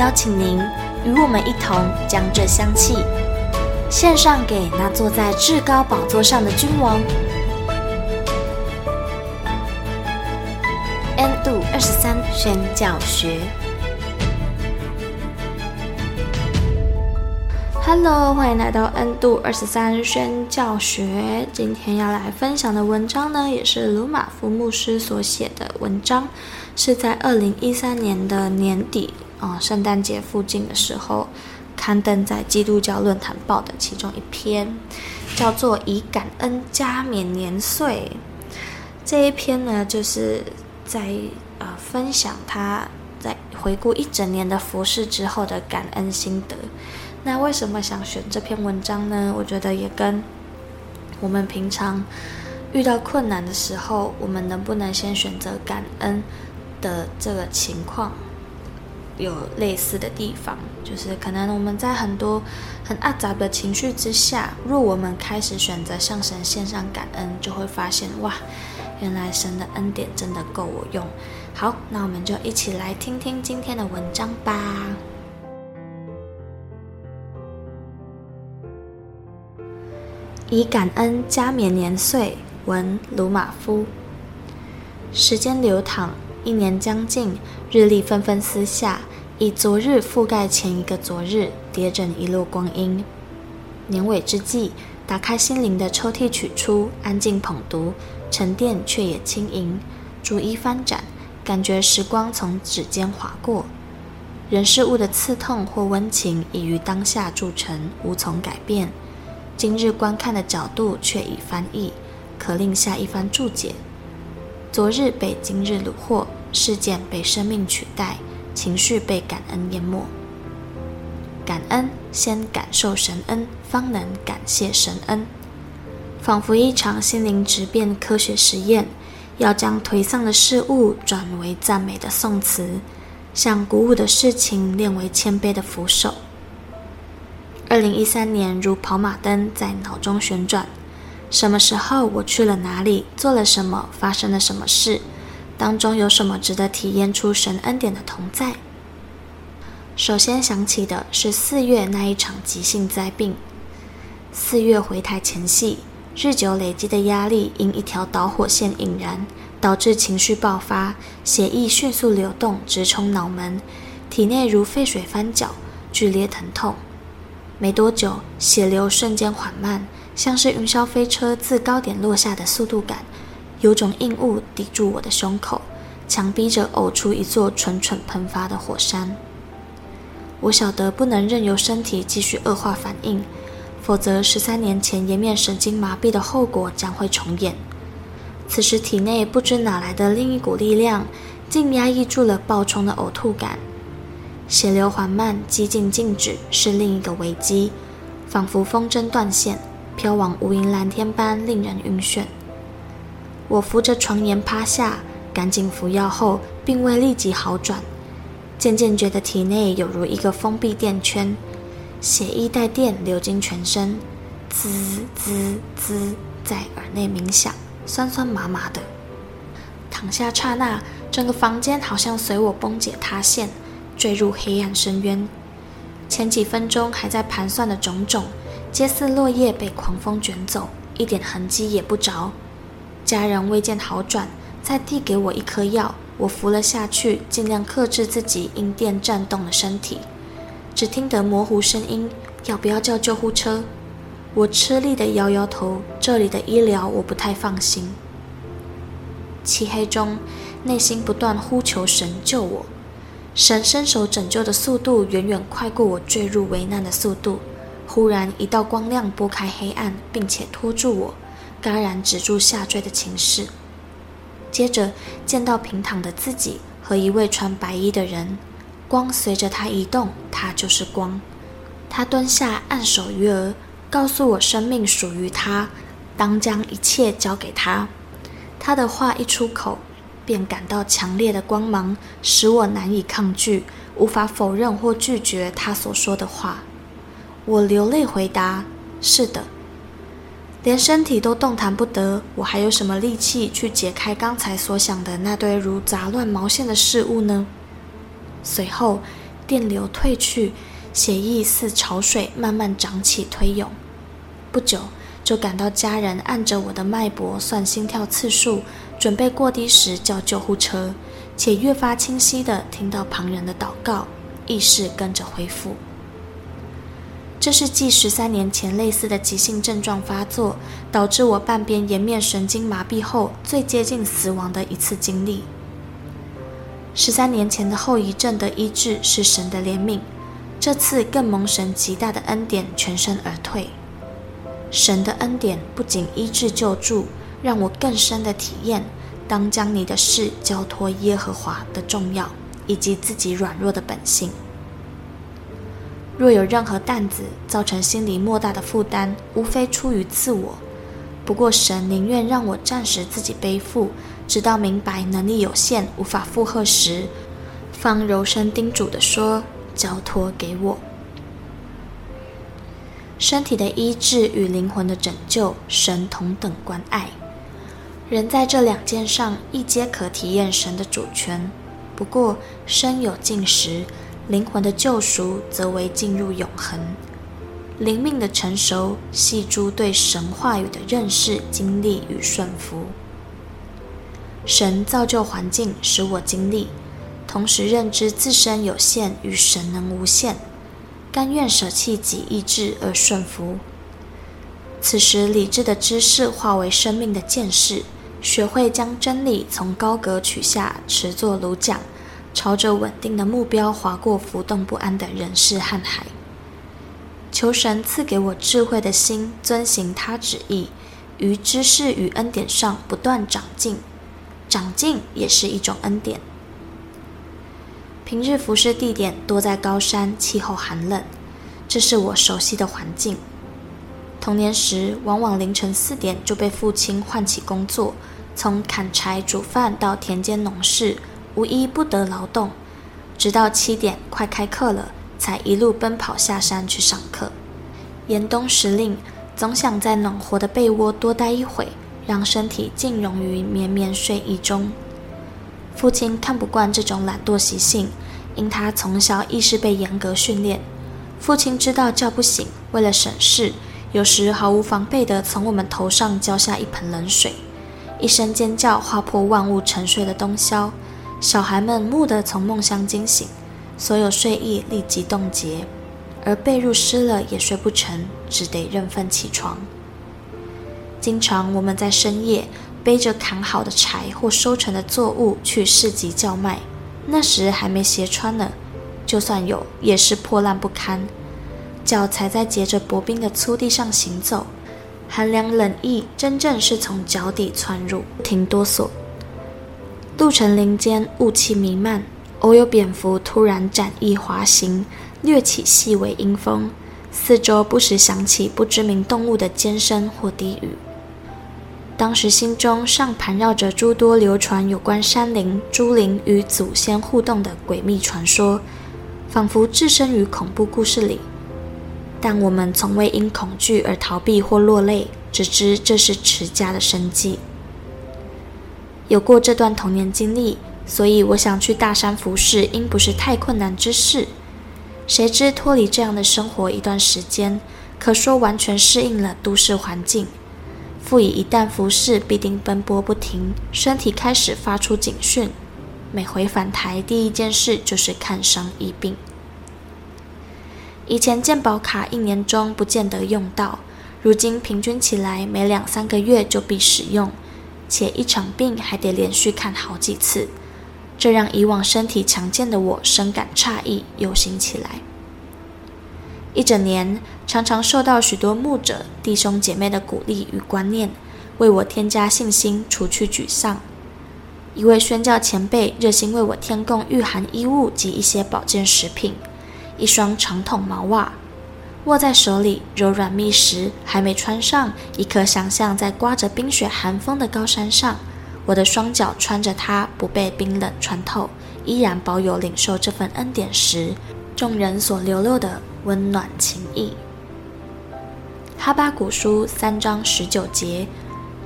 邀请您与我们一同将这香气献上给那坐在至高宝座上的君王。N 度二十三宣教学。Hello，欢迎来到 N 度二十三宣教学。今天要来分享的文章呢，也是鲁马夫牧师所写的文章，是在二零一三年的年底啊、圣诞节附近的时候刊登在基督教论坛报的其中一篇，叫做《以感恩加冕年岁》。这一篇呢，就是在呃分享他在回顾一整年的服饰之后的感恩心得。那为什么想选这篇文章呢？我觉得也跟我们平常遇到困难的时候，我们能不能先选择感恩的这个情况有类似的地方。就是可能我们在很多很阿杂的情绪之下，若我们开始选择向神献上感恩，就会发现哇，原来神的恩典真的够我用。好，那我们就一起来听听今天的文章吧。以感恩加冕年岁，文鲁玛夫。时间流淌，一年将尽，日历纷纷撕下，以昨日覆盖前一个昨日，叠整一路光阴。年尾之际，打开心灵的抽屉，取出，安静捧读，沉淀却也轻盈。逐一翻展，感觉时光从指尖划过，人事物的刺痛或温情，已于当下铸成，无从改变。今日观看的角度却已翻译，可另下一番注解。昨日被今日虏获，事件被生命取代，情绪被感恩淹没。感恩，先感受神恩，方能感谢神恩。仿佛一场心灵质变科学实验，要将颓丧的事物转为赞美的颂词，将鼓舞的事情练为谦卑的俯首。二零一三年如跑马灯在脑中旋转，什么时候我去了哪里，做了什么，发生了什么事，当中有什么值得体验出神恩典的同在？首先想起的是四月那一场急性灾病。四月回台前夕，日久累积的压力因一条导火线引燃，导致情绪爆发，血液迅速流动，直冲脑门，体内如沸水翻搅，剧烈疼痛。没多久，血流瞬间缓慢，像是云霄飞车自高点落下的速度感，有种硬物抵住我的胸口，强逼着呕出一座蠢蠢喷发的火山。我晓得不能任由身体继续恶化反应，否则十三年前颜面神经麻痹的后果将会重演。此时体内不知哪来的另一股力量，竟压抑住了暴冲的呕吐感。血流缓慢，几近静止，是另一个危机，仿佛风筝断线，飘往无垠蓝天般令人晕眩。我扶着床沿趴下，赶紧服药后，并未立即好转，渐渐觉得体内有如一个封闭电圈，血液带电流经全身，滋滋滋，在耳内鸣响，酸酸麻麻的。躺下刹那，整个房间好像随我崩解塌陷。坠入黑暗深渊，前几分钟还在盘算的种种，皆似落叶被狂风卷走，一点痕迹也不着。家人未见好转，再递给我一颗药，我服了下去，尽量克制自己因电颤动的身体。只听得模糊声音：“要不要叫救护车？”我吃力地摇摇头，这里的医疗我不太放心。漆黑中，内心不断呼求神救我。神伸手拯救的速度远远快过我坠入危难的速度。忽然，一道光亮拨开黑暗，并且拖住我，戛然止住下坠的情势。接着见到平躺的自己和一位穿白衣的人，光随着他移动，他就是光。他蹲下，按手于额，告诉我生命属于他，当将一切交给他。他的话一出口，便感到强烈的光芒，使我难以抗拒，无法否认或拒绝他所说的话。我流泪回答：“是的。”连身体都动弹不得，我还有什么力气去解开刚才所想的那堆如杂乱毛线的事物呢？随后，电流退去。血液似潮水慢慢涨起推涌，不久就感到家人按着我的脉搏算心跳次数，准备过低时叫救护车，且越发清晰地听到旁人的祷告，意识跟着恢复。这是继十三年前类似的急性症状发作，导致我半边颜面神经麻痹后最接近死亡的一次经历。十三年前的后遗症的医治是神的怜悯。这次更蒙神极大的恩典，全身而退。神的恩典不仅医治救助，让我更深的体验当将你的事交托耶和华的重要，以及自己软弱的本性。若有任何担子造成心里莫大的负担，无非出于自我。不过神宁愿让我暂时自己背负，直到明白能力有限，无法负荷时，方柔声叮嘱地说。交托给我，身体的医治与灵魂的拯救，神同等关爱。人在这两件上亦皆可体验神的主权。不过，身有尽时，灵魂的救赎则为进入永恒。灵命的成熟，系诸对神话语的认识、经历与顺服。神造就环境，使我经历。同时认知自身有限与神能无限，甘愿舍弃己意志而顺服。此时理智的知识化为生命的见识，学会将真理从高阁取下，持作掳桨，朝着稳定的目标划过浮动不安的人世瀚海。求神赐给我智慧的心，遵行他旨意，于知识与恩典上不断长进，长进也是一种恩典。平日服侍地点多在高山，气候寒冷，这是我熟悉的环境。童年时，往往凌晨四点就被父亲唤起工作，从砍柴、煮饭到田间农事，无一不得劳动。直到七点快开课了，才一路奔跑下山去上课。严冬时令，总想在暖和的被窝多待一会，让身体浸融于绵绵睡意中。父亲看不惯这种懒惰习性，因他从小亦是被严格训练。父亲知道叫不醒，为了省事，有时毫无防备地从我们头上浇下一盆冷水，一声尖叫划破万物沉睡的冬宵。小孩们蓦地从梦乡惊醒，所有睡意立即冻结，而被褥湿了也睡不成，只得认份起床。经常我们在深夜。背着砍好的柴或收成的作物去市集叫卖，那时还没鞋穿呢，就算有也是破烂不堪，脚踩在结着薄冰的粗地上行走，寒凉冷意真正是从脚底窜入，不停哆嗦。路程林间雾气弥漫，偶有蝙蝠突然展翼滑行，掠起细微阴风，四周不时响起不知名动物的尖声或低语。当时心中尚盘绕着诸多流传有关山林、诸灵与祖先互动的诡秘传说，仿佛置身于恐怖故事里。但我们从未因恐惧而逃避或落泪，只知这是持家的生计。有过这段童年经历，所以我想去大山服侍，应不是太困难之事。谁知脱离这样的生活一段时间，可说完全适应了都市环境。复以一旦服侍，必定奔波不停，身体开始发出警讯。每回返台，第一件事就是看伤医病。以前健保卡一年中不见得用到，如今平均起来，每两三个月就必使用，且一场病还得连续看好几次，这让以往身体强健的我深感诧异，忧心起来。一整年，常常受到许多牧者弟兄姐妹的鼓励与观念，为我添加信心，除去沮丧。一位宣教前辈热心为我添供御寒衣物及一些保健食品，一双长筒毛袜，握在手里柔软密实，还没穿上，已可想象在刮着冰雪寒风的高山上，我的双脚穿着它不被冰冷穿透，依然保有领受这份恩典时，众人所流露的温暖情谊。哈巴谷书三章十九节：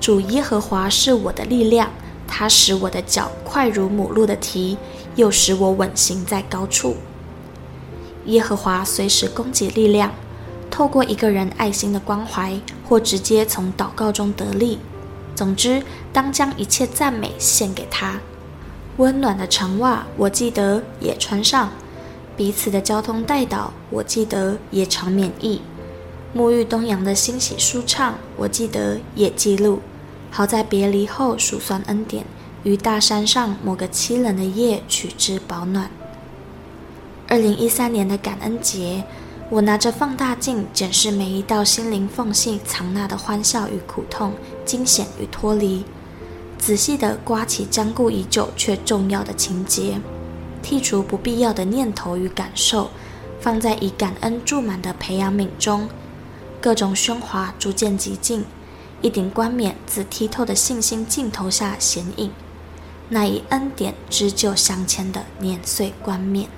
主耶和华是我的力量。他使我的脚快如母鹿的蹄，又使我稳行在高处。耶和华随时供给力量，透过一个人爱心的关怀，或直接从祷告中得力。总之，当将一切赞美献给他。温暖的长袜，我记得也穿上；彼此的交通代祷，我记得也常免疫；沐浴东洋的欣喜舒畅，我记得也记录。好在别离后数算恩典，于大山上某个凄冷的夜取之保暖。二零一三年的感恩节，我拿着放大镜检视每一道心灵缝隙藏纳的欢笑与苦痛、惊险与脱离，仔细地刮起僵固已久却重要的情节，剔除不必要的念头与感受，放在以感恩注满的培养皿中，各种喧哗逐渐寂静。一顶冠冕自剔透的信心镜头下显影，那以恩典织就镶嵌的年岁冠冕。